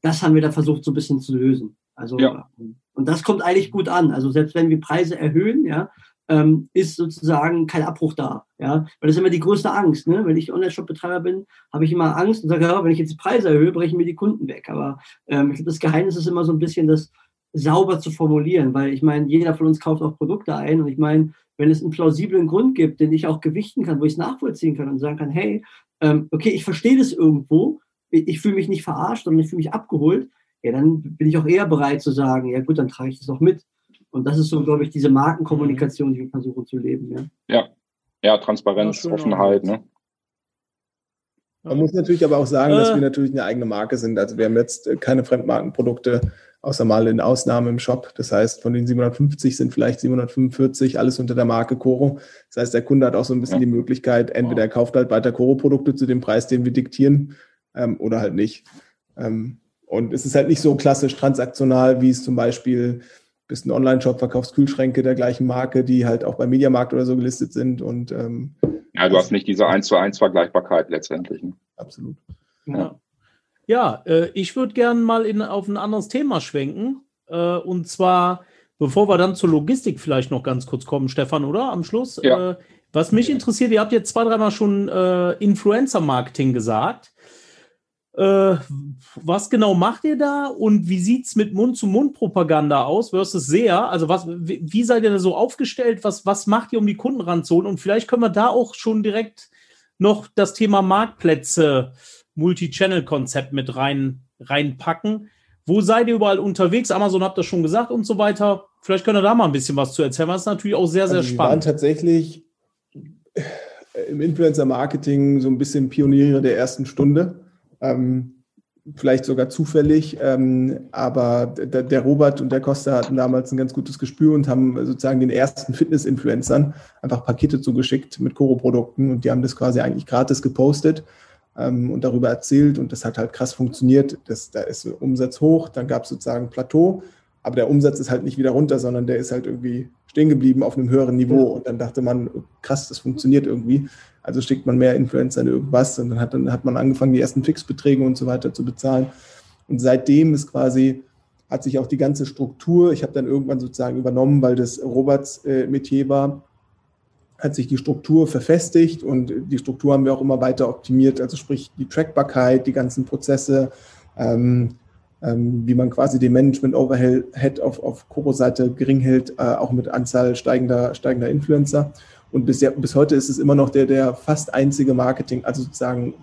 das haben wir da versucht, so ein bisschen zu lösen. Also, ja. Ähm, und das kommt eigentlich gut an. Also selbst wenn wir Preise erhöhen, ja, ähm, ist sozusagen kein Abbruch da. Ja, weil das ist immer die größte Angst. Ne? Wenn ich Online-Shop-Betreiber bin, habe ich immer Angst und sage, ja, wenn ich jetzt die Preise erhöhe, brechen mir die Kunden weg. Aber ähm, ich glaube, das Geheimnis ist immer so ein bisschen das sauber zu formulieren, weil ich meine, jeder von uns kauft auch Produkte ein und ich meine, wenn es einen plausiblen Grund gibt, den ich auch gewichten kann, wo ich es nachvollziehen kann und sagen kann, hey, ähm, okay, ich verstehe das irgendwo, ich, ich fühle mich nicht verarscht, sondern ich fühle mich abgeholt, ja, dann bin ich auch eher bereit zu sagen, ja gut, dann trage ich das auch mit. Und das ist so, glaube ich, diese Markenkommunikation, die wir versuchen zu leben. Ja, ja, ja Transparenz, ja, Offenheit. Ne? Man muss natürlich aber auch sagen, dass äh. wir natürlich eine eigene Marke sind. Also wir haben jetzt keine Fremdmarkenprodukte, außer mal in Ausnahmen im Shop. Das heißt, von den 750 sind vielleicht 745 alles unter der Marke Coro. Das heißt, der Kunde hat auch so ein bisschen ja. die Möglichkeit, entweder er kauft halt weiter Coro-Produkte zu dem Preis, den wir diktieren, ähm, oder halt nicht. Ähm, und es ist halt nicht so klassisch transaktional, wie es zum Beispiel bist ein Online-Shop, verkaufst Kühlschränke der gleichen Marke, die halt auch beim Mediamarkt oder so gelistet sind. Und ähm, ja, du hast nicht diese 1 zu 1 Vergleichbarkeit letztendlich. Ne? Absolut. Ja, ja äh, ich würde gerne mal in, auf ein anderes Thema schwenken. Äh, und zwar, bevor wir dann zur Logistik vielleicht noch ganz kurz kommen, Stefan, oder? Am Schluss. Ja. Äh, was mich interessiert, ihr habt jetzt zwei, dreimal schon äh, Influencer-Marketing gesagt. Äh, was genau macht ihr da und wie sieht es mit Mund-zu-Mund-Propaganda aus versus sehr? Also was, wie, wie, seid ihr da so aufgestellt? Was, was macht ihr, um die Kunden ranzuholen? Und vielleicht können wir da auch schon direkt noch das Thema Marktplätze, Multi-Channel-Konzept mit rein, reinpacken. Wo seid ihr überall unterwegs? Amazon habt ihr schon gesagt und so weiter. Vielleicht könnt ihr da mal ein bisschen was zu erzählen, Das ist natürlich auch sehr, sehr also spannend. Wir waren tatsächlich im Influencer-Marketing so ein bisschen Pioniere der ersten Stunde ähm, vielleicht sogar zufällig, ähm, aber der, der, Robert und der Costa hatten damals ein ganz gutes Gespür und haben sozusagen den ersten Fitness-Influencern einfach Pakete zugeschickt mit Koro-Produkten und die haben das quasi eigentlich gratis gepostet ähm, und darüber erzählt und das hat halt krass funktioniert. Das, da ist Umsatz hoch, dann gab es sozusagen Plateau, aber der Umsatz ist halt nicht wieder runter, sondern der ist halt irgendwie stehen geblieben auf einem höheren Niveau und dann dachte man, krass, das funktioniert irgendwie also schickt man mehr Influencer in irgendwas und dann hat, dann hat man angefangen, die ersten Fixbeträge und so weiter zu bezahlen. Und seitdem ist quasi, hat sich auch die ganze Struktur, ich habe dann irgendwann sozusagen übernommen, weil das Roberts äh, Metier war, hat sich die Struktur verfestigt und die Struktur haben wir auch immer weiter optimiert. Also sprich die Trackbarkeit, die ganzen Prozesse, ähm, ähm, wie man quasi den Management-Overhead auf, auf Koro-Seite gering hält, äh, auch mit Anzahl steigender, steigender Influencer. Und bis, bis heute ist es immer noch der, der fast einzige Marketing, also sozusagen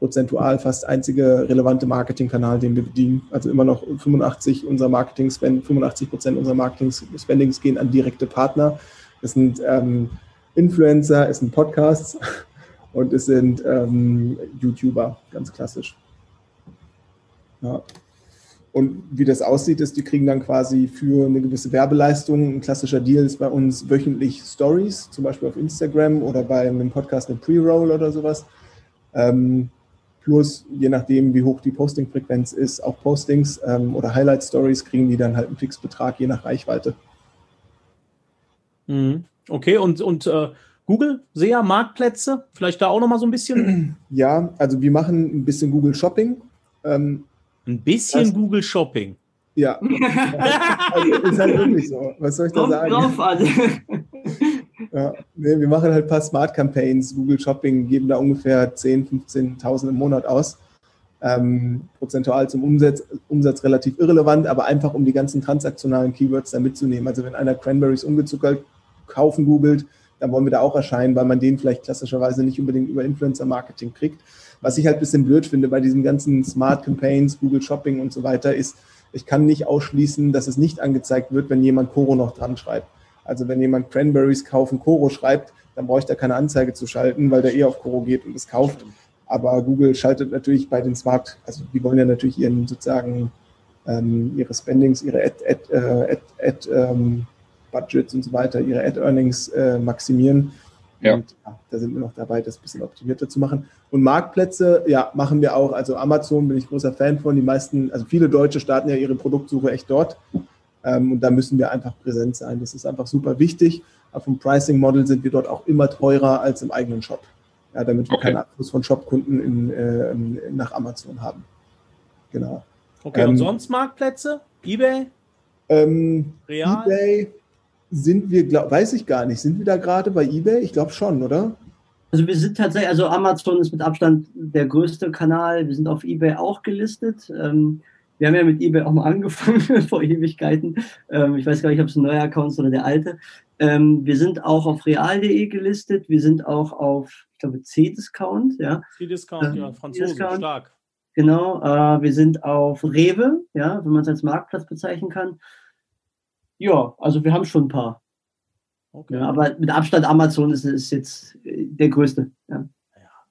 prozentual fast einzige relevante Marketingkanal, den wir bedienen. Also immer noch 85 unserer Marketing 85 Prozent unserer Marketing-Spendings gehen an direkte Partner. Es sind ähm, Influencer, es sind Podcasts und es sind ähm, YouTuber, ganz klassisch. Ja. Und wie das aussieht, ist, die kriegen dann quasi für eine gewisse Werbeleistung, ein klassischer Deal ist bei uns wöchentlich Stories, zum Beispiel auf Instagram oder bei einem Podcast eine Pre-Roll oder sowas. Ähm, plus, je nachdem, wie hoch die Posting-Frequenz ist, auch Postings ähm, oder Highlight-Stories kriegen die dann halt einen Fixbetrag, je nach Reichweite. Mhm. Okay, und, und äh, Google, SEA, Marktplätze, vielleicht da auch nochmal so ein bisschen? Ja, also wir machen ein bisschen Google Shopping. Ähm, ein bisschen das, Google Shopping. Ja. also, ist halt wirklich so. Was soll ich da Kommt sagen? Drauf an. ja, nee, wir machen halt ein paar Smart Campaigns, Google Shopping, geben da ungefähr 10.000, 15.000 im Monat aus. Ähm, prozentual zum Umsatz, Umsatz relativ irrelevant, aber einfach um die ganzen transaktionalen Keywords da mitzunehmen. Also wenn einer Cranberries ungezuckert kaufen googelt, dann wollen wir da auch erscheinen, weil man den vielleicht klassischerweise nicht unbedingt über Influencer-Marketing kriegt. Was ich halt ein bisschen blöd finde bei diesen ganzen Smart Campaigns, Google Shopping und so weiter, ist, ich kann nicht ausschließen, dass es nicht angezeigt wird, wenn jemand Coro noch dran schreibt. Also wenn jemand Cranberries kaufen Coro schreibt, dann brauche ich da keine Anzeige zu schalten, weil der eh auf Coro geht und es kauft. Aber Google schaltet natürlich bei den Smart, also die wollen ja natürlich ihren sozusagen ähm, ihre Spendings, ihre Ad, Ad, äh, Ad, Ad ähm, Budgets und so weiter, ihre Ad Earnings äh, maximieren. Ja. Und ja, da sind wir noch dabei, das ein bisschen optimierter zu machen. Und Marktplätze, ja, machen wir auch. Also Amazon bin ich großer Fan von. Die meisten, also viele Deutsche starten ja ihre Produktsuche echt dort. Ähm, und da müssen wir einfach präsent sein. Das ist einfach super wichtig. Auf dem Pricing-Model sind wir dort auch immer teurer als im eigenen Shop. Ja, damit wir okay. keinen Abfluss von Shopkunden in, äh, nach Amazon haben. Genau. Okay, ähm, und sonst Marktplätze? Ebay? Ähm, Real? Ebay, sind wir, glaub, weiß ich gar nicht, sind wir da gerade bei eBay? Ich glaube schon, oder? Also wir sind tatsächlich, also Amazon ist mit Abstand der größte Kanal. Wir sind auf eBay auch gelistet. Ähm, wir haben ja mit eBay auch mal angefangen vor Ewigkeiten. Ähm, ich weiß gar nicht, ob es ein neuer Account ist oder der alte. Ähm, wir sind auch auf real.de gelistet. Wir sind auch auf, ich glaube, C-Discount. Ja. C-Discount, ja, Franzosen, stark. Genau, äh, wir sind auf Rewe, ja, wenn man es als Marktplatz bezeichnen kann. Ja, also wir haben schon ein paar. Okay. Ja, aber mit Abstand Amazon ist, ist jetzt äh, der größte. Ja.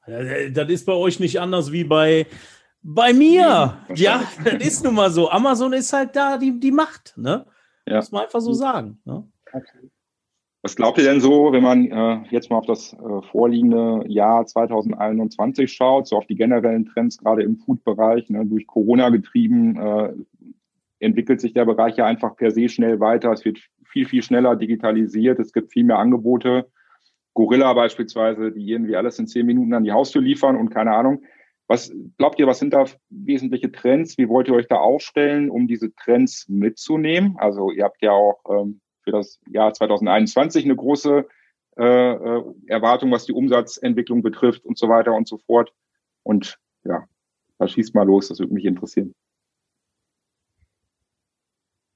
ja. das ist bei euch nicht anders wie bei, bei mir. Ja, das ist nun mal so. Amazon ist halt da die, die Macht. Ne? Ja. Muss man einfach so sagen. Ne? Was glaubt ihr denn so, wenn man äh, jetzt mal auf das äh, vorliegende Jahr 2021 schaut, so auf die generellen Trends, gerade im Food-Bereich, ne, durch Corona getrieben, äh, entwickelt sich der Bereich ja einfach per se schnell weiter. Es wird viel, viel schneller digitalisiert. Es gibt viel mehr Angebote. Gorilla beispielsweise, die irgendwie alles in zehn Minuten an die Haustür liefern und keine Ahnung. Was glaubt ihr, was sind da wesentliche Trends? Wie wollt ihr euch da aufstellen, um diese Trends mitzunehmen? Also ihr habt ja auch ähm, für das Jahr 2021 eine große äh, äh, Erwartung, was die Umsatzentwicklung betrifft und so weiter und so fort. Und ja, da schießt mal los, das würde mich interessieren.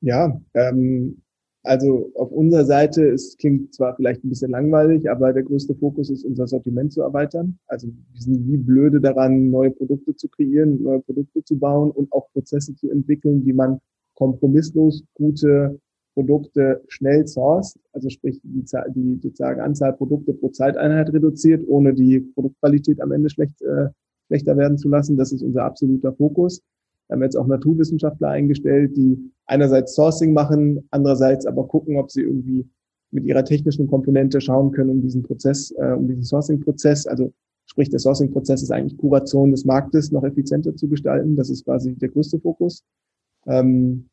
Ja, ähm, also auf unserer Seite, es klingt zwar vielleicht ein bisschen langweilig, aber der größte Fokus ist, unser Sortiment zu erweitern. Also wir sind wie blöde daran, neue Produkte zu kreieren, neue Produkte zu bauen und auch Prozesse zu entwickeln, wie man kompromisslos gute Produkte schnell sourced, also sprich die, die sozusagen Anzahl Produkte pro Zeiteinheit reduziert, ohne die Produktqualität am Ende schlecht, äh, schlechter werden zu lassen. Das ist unser absoluter Fokus. Wir haben jetzt auch Naturwissenschaftler eingestellt, die einerseits Sourcing machen, andererseits aber gucken, ob sie irgendwie mit ihrer technischen Komponente schauen können, um diesen Prozess, äh, um diesen Sourcing-Prozess, also sprich der Sourcing-Prozess ist eigentlich Kuration des Marktes noch effizienter zu gestalten. Das ist quasi der größte Fokus. Ähm,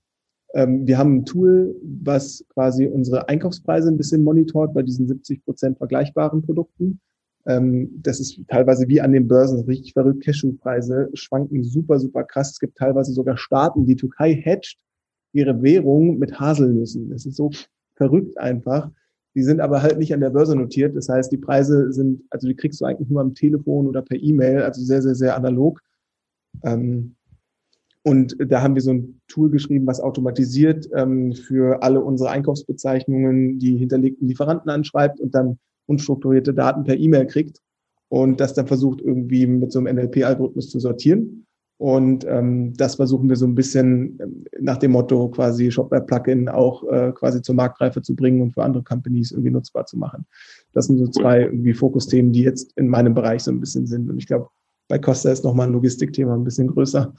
ähm, wir haben ein Tool, was quasi unsere Einkaufspreise ein bisschen monitort bei diesen 70 Prozent vergleichbaren Produkten. Ähm, das ist teilweise wie an den Börsen richtig verrückt. Cashewpreise schwanken super, super krass. Es gibt teilweise sogar Staaten, die Türkei hedgt ihre Währung mit Haselnüssen. Das ist so verrückt einfach. Die sind aber halt nicht an der Börse notiert. Das heißt, die Preise sind, also die kriegst du eigentlich nur am Telefon oder per E-Mail, also sehr, sehr, sehr analog. Ähm, und da haben wir so ein Tool geschrieben, was automatisiert ähm, für alle unsere Einkaufsbezeichnungen die hinterlegten Lieferanten anschreibt und dann unstrukturierte Daten per E-Mail kriegt und das dann versucht irgendwie mit so einem NLP-Algorithmus zu sortieren. Und ähm, das versuchen wir so ein bisschen ähm, nach dem Motto quasi Shopware-Plugin auch äh, quasi zur Marktreife zu bringen und für andere Companies irgendwie nutzbar zu machen. Das sind so zwei irgendwie Fokusthemen, die jetzt in meinem Bereich so ein bisschen sind. Und ich glaube, bei Costa ist nochmal ein Logistikthema ein bisschen größer.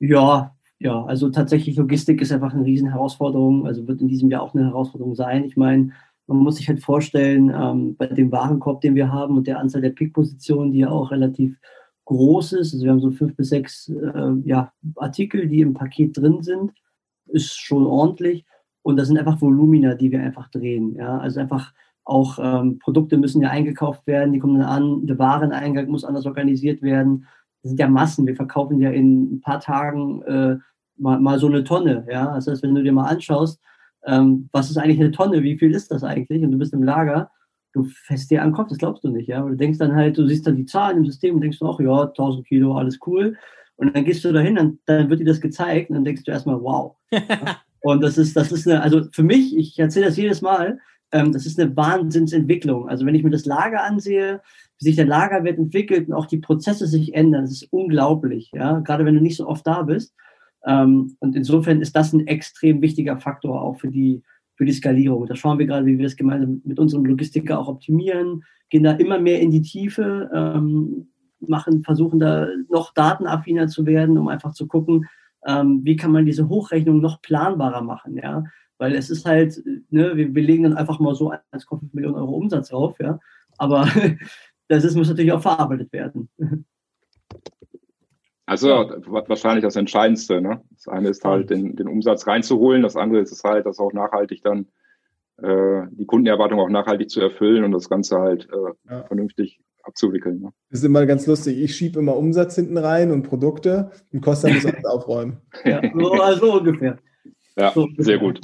Ja, ja, also tatsächlich Logistik ist einfach eine Riesenherausforderung, also wird in diesem Jahr auch eine Herausforderung sein. Ich meine, man muss sich halt vorstellen, ähm, bei dem Warenkorb, den wir haben und der Anzahl der Pick-Positionen, die ja auch relativ groß ist, also wir haben so fünf bis sechs äh, ja, Artikel, die im Paket drin sind, ist schon ordentlich. Und das sind einfach Volumina, die wir einfach drehen. Ja? Also einfach auch ähm, Produkte müssen ja eingekauft werden, die kommen dann an, der Wareneingang muss anders organisiert werden. Das sind ja Massen. Wir verkaufen ja in ein paar Tagen äh, mal, mal so eine Tonne. Ja? Das heißt, wenn du dir mal anschaust, ähm, was ist eigentlich eine Tonne, wie viel ist das eigentlich? Und du bist im Lager, du fährst dir an den Kopf, das glaubst du nicht, ja. Und du denkst dann halt, du siehst dann die Zahlen im System und denkst, ach ja, 1000 Kilo, alles cool. Und dann gehst du dahin und dann wird dir das gezeigt und dann denkst du erstmal, wow. und das ist, das ist eine, also für mich, ich erzähle das jedes Mal, ähm, das ist eine Wahnsinnsentwicklung. Also wenn ich mir das Lager ansehe, wie sich der Lagerwert entwickelt und auch die Prozesse sich ändern, das ist unglaublich, ja. Gerade wenn du nicht so oft da bist. Ähm, und insofern ist das ein extrem wichtiger Faktor auch für die, für die Skalierung. Da schauen wir gerade, wie wir das gemeinsam mit unserem Logistiker auch optimieren, gehen da immer mehr in die Tiefe, ähm, machen, versuchen da noch datenaffiner zu werden, um einfach zu gucken, ähm, wie kann man diese Hochrechnung noch planbarer machen, ja. Weil es ist halt, ne, wir, wir legen dann einfach mal so 1,5 Millionen Euro Umsatz drauf, ja. Aber das ist, muss natürlich auch verarbeitet werden. Also ja. wahrscheinlich das Entscheidendste. Ne? Das eine ist halt, den, den Umsatz reinzuholen. Das andere ist es halt, das auch nachhaltig dann äh, die Kundenerwartung auch nachhaltig zu erfüllen und das Ganze halt äh, ja. vernünftig abzuwickeln. Ne? Das ist immer ganz lustig. Ich schiebe immer Umsatz hinten rein und Produkte und Costa muss alles aufräumen. Ja, so also ungefähr. Ja, so sehr gut.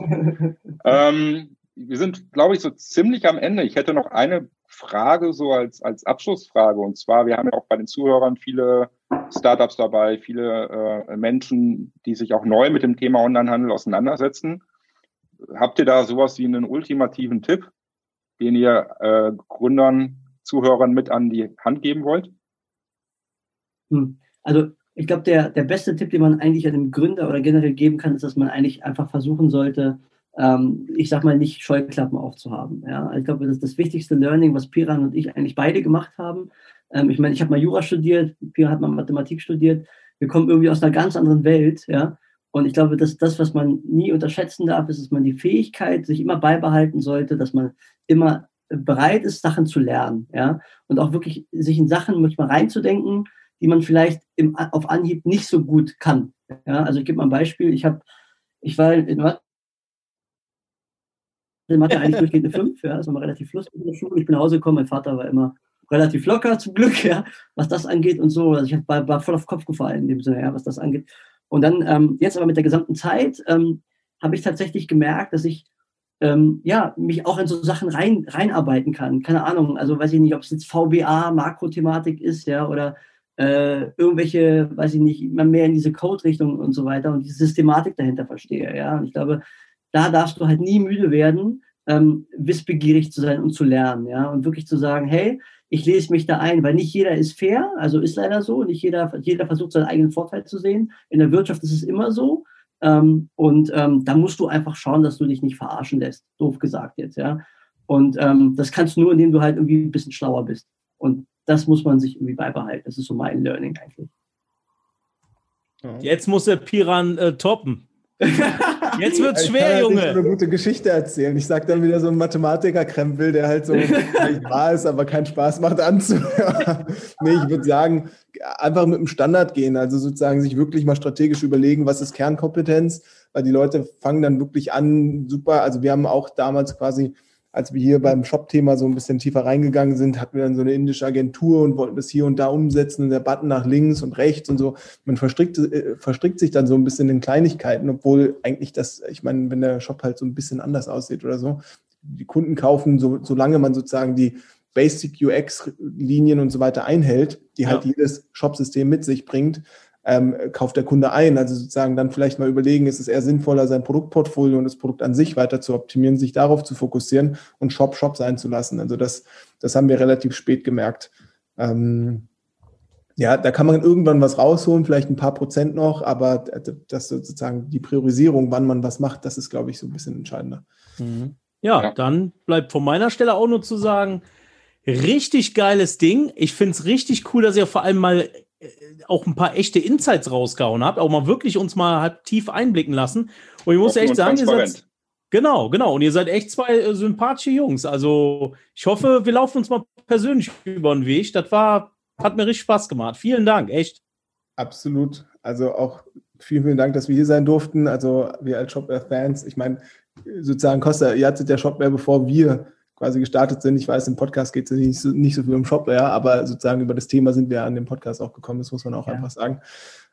ähm, wir sind, glaube ich, so ziemlich am Ende. Ich hätte noch eine Frage so als, als Abschlussfrage. Und zwar, wir haben ja auch bei den Zuhörern viele Startups dabei, viele äh, Menschen, die sich auch neu mit dem Thema Onlinehandel auseinandersetzen. Habt ihr da sowas wie einen ultimativen Tipp, den ihr äh, Gründern, Zuhörern mit an die Hand geben wollt? Hm. Also ich glaube, der, der beste Tipp, den man eigentlich einem Gründer oder generell geben kann, ist, dass man eigentlich einfach versuchen sollte, ähm, ich sag mal, nicht Scheuklappen aufzuhaben. Ja? Ich glaube, das ist das wichtigste Learning, was Piran und ich eigentlich beide gemacht haben. Ähm, ich meine, ich habe mal Jura studiert, Piran hat mal Mathematik studiert. Wir kommen irgendwie aus einer ganz anderen Welt, ja. Und ich glaube, dass das, was man nie unterschätzen darf, ist, dass man die Fähigkeit sich immer beibehalten sollte, dass man immer bereit ist, Sachen zu lernen, ja. Und auch wirklich sich in Sachen manchmal reinzudenken, die man vielleicht im, auf Anhieb nicht so gut kann. Ja, also ich gebe mal ein Beispiel. Ich habe, ich war in Mathe eigentlich durchgehend eine 5, ja, das war mal relativ lustig in der Schule. Ich bin nach Hause gekommen, mein Vater war immer relativ locker, zum Glück, ja, was das angeht und so. Also ich war, war voll auf Kopf gefallen in dem Sinne, ja, was das angeht. Und dann, ähm, jetzt aber mit der gesamten Zeit, ähm, habe ich tatsächlich gemerkt, dass ich ähm, ja, mich auch in so Sachen rein, reinarbeiten kann. Keine Ahnung, also weiß ich nicht, ob es jetzt VBA, Makrothematik ist, ja, oder äh, irgendwelche, weiß ich nicht, immer mehr in diese Code-Richtung und so weiter und die Systematik dahinter verstehe, ja. Und ich glaube, da darfst du halt nie müde werden, ähm, wissbegierig zu sein und zu lernen, ja, und wirklich zu sagen, hey, ich lese mich da ein, weil nicht jeder ist fair, also ist leider so, nicht jeder, jeder versucht seinen eigenen Vorteil zu sehen. In der Wirtschaft ist es immer so. Ähm, und ähm, da musst du einfach schauen, dass du dich nicht verarschen lässt, doof gesagt jetzt, ja. Und ähm, das kannst du nur, indem du halt irgendwie ein bisschen schlauer bist. Und das muss man sich irgendwie beibehalten. Das ist so mein Learning eigentlich. Jetzt muss der Piran äh, toppen. Jetzt wird's schwer, ich kann Junge. Halt nicht so eine gute Geschichte erzählen. Ich sag dann wieder so ein Mathematiker-Krempel, der halt so wahr ist, aber keinen Spaß macht anzuhören. nee, ich würde sagen, einfach mit dem Standard gehen. Also sozusagen sich wirklich mal strategisch überlegen, was ist Kernkompetenz, weil die Leute fangen dann wirklich an, super. Also wir haben auch damals quasi als wir hier beim Shop-Thema so ein bisschen tiefer reingegangen sind, hatten wir dann so eine indische Agentur und wollten das hier und da umsetzen und der Button nach links und rechts und so. Man verstrickt, äh, verstrickt sich dann so ein bisschen in Kleinigkeiten, obwohl eigentlich das, ich meine, wenn der Shop halt so ein bisschen anders aussieht oder so, die Kunden kaufen, so, solange man sozusagen die Basic UX-Linien und so weiter einhält, die halt ja. halt jedes Shop-System mit sich bringt, ähm, kauft der Kunde ein. Also sozusagen dann vielleicht mal überlegen, ist es eher sinnvoller, sein Produktportfolio und das Produkt an sich weiter zu optimieren, sich darauf zu fokussieren und Shop Shop sein zu lassen. Also das, das haben wir relativ spät gemerkt. Ähm, ja, da kann man irgendwann was rausholen, vielleicht ein paar Prozent noch, aber das sozusagen die Priorisierung, wann man was macht, das ist, glaube ich, so ein bisschen entscheidender. Mhm. Ja, ja, dann bleibt von meiner Stelle auch nur zu sagen, richtig geiles Ding. Ich finde es richtig cool, dass ihr vor allem mal auch ein paar echte Insights rausgehauen habt, auch mal wirklich uns mal halt tief einblicken lassen. Und ich muss echt sagen, ihr seid, genau, genau, und ihr seid echt zwei äh, sympathische Jungs. Also ich hoffe, wir laufen uns mal persönlich über den Weg. Das war, hat mir richtig Spaß gemacht. Vielen Dank, echt. Absolut. Also auch vielen, vielen Dank, dass wir hier sein durften. Also wir als Shopware-Fans, ich meine, sozusagen Costa, ihr hattet ja Shopware, bevor wir quasi gestartet sind. Ich weiß, im Podcast geht es nicht so, nicht so viel um Shopware, aber sozusagen über das Thema sind wir an dem Podcast auch gekommen, das muss man auch ja. einfach sagen.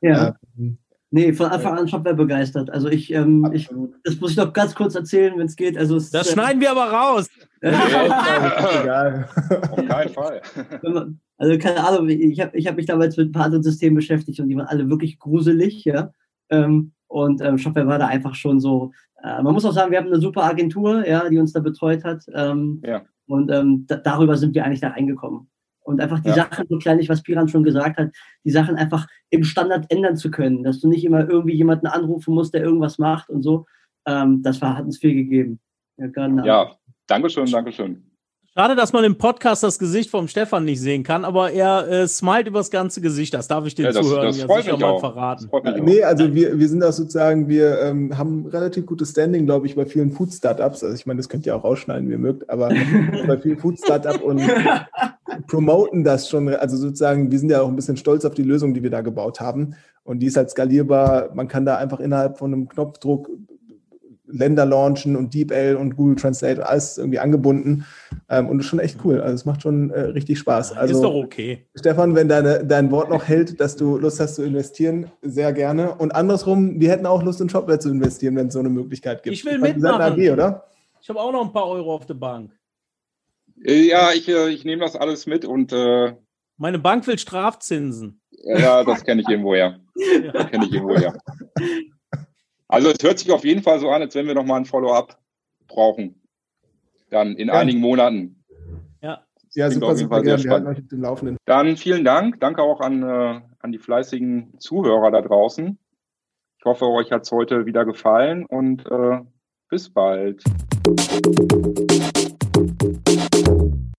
Ja. Ähm, Nee, von Anfang an Shopware begeistert. Also ich, ähm, ich, das muss ich noch ganz kurz erzählen, wenn es geht. Also es, das äh, schneiden wir aber raus. egal. Auf keinen Fall. Also keine Ahnung, ich habe ich hab mich damals mit ein paar anderen Systemen beschäftigt und die waren alle wirklich gruselig, ja. Ähm, und ähm, Shopware war da einfach schon so. Äh, man muss auch sagen, wir haben eine super Agentur, ja, die uns da betreut hat. Ähm, ja. Und ähm, da, darüber sind wir eigentlich da reingekommen. Und einfach die ja. Sachen, so kleinlich, was Piran schon gesagt hat, die Sachen einfach im Standard ändern zu können, dass du nicht immer irgendwie jemanden anrufen musst, der irgendwas macht und so. Ähm, das war, hat uns viel gegeben. Ja, ja Dankeschön, Dankeschön. Schade, dass man im Podcast das Gesicht vom Stefan nicht sehen kann, aber er äh, smilet übers ganze Gesicht. Das darf ich den ja, das, Zuhörern das ja sicher mal auch. verraten. Nee, also wir, wir sind auch sozusagen, wir ähm, haben relativ gutes Standing, glaube ich, bei vielen Food-Startups. Also ich meine, das könnt ihr auch rausschneiden, wie ihr mögt, aber bei vielen Food-Startups und promoten das schon. Also sozusagen, wir sind ja auch ein bisschen stolz auf die Lösung, die wir da gebaut haben. Und die ist halt skalierbar. Man kann da einfach innerhalb von einem Knopfdruck Länder launchen und DeepL und Google Translate, alles irgendwie angebunden. Ähm, und das ist schon echt cool. Also es macht schon äh, richtig Spaß. Also, ist doch okay. Stefan, wenn deine, dein Wort noch hält, dass du Lust hast zu investieren, sehr gerne. Und andersrum, wir hätten auch Lust in Shopware zu investieren, wenn es so eine Möglichkeit gibt. Ich will mitmachen. AG, oder? Ich habe auch noch ein paar Euro auf der Bank. Äh, ja, ich, äh, ich nehme das alles mit und äh, Meine Bank will Strafzinsen. ja, das kenne ich irgendwoher. Ja. Kenne ich irgendwoher. Also es hört sich auf jeden Fall so an, als wenn wir noch mal ein Follow-up brauchen. Dann in Ja. einigen Monaten. Ja. Ja, super, auf jeden super Fall sehr gerne. Wir halten spannend. euch dem Laufenden. Dann vielen Dank. Danke auch an, äh, an die fleißigen Zuhörer da draußen. Ich hoffe, euch hat es heute wieder gefallen und äh, bis bald.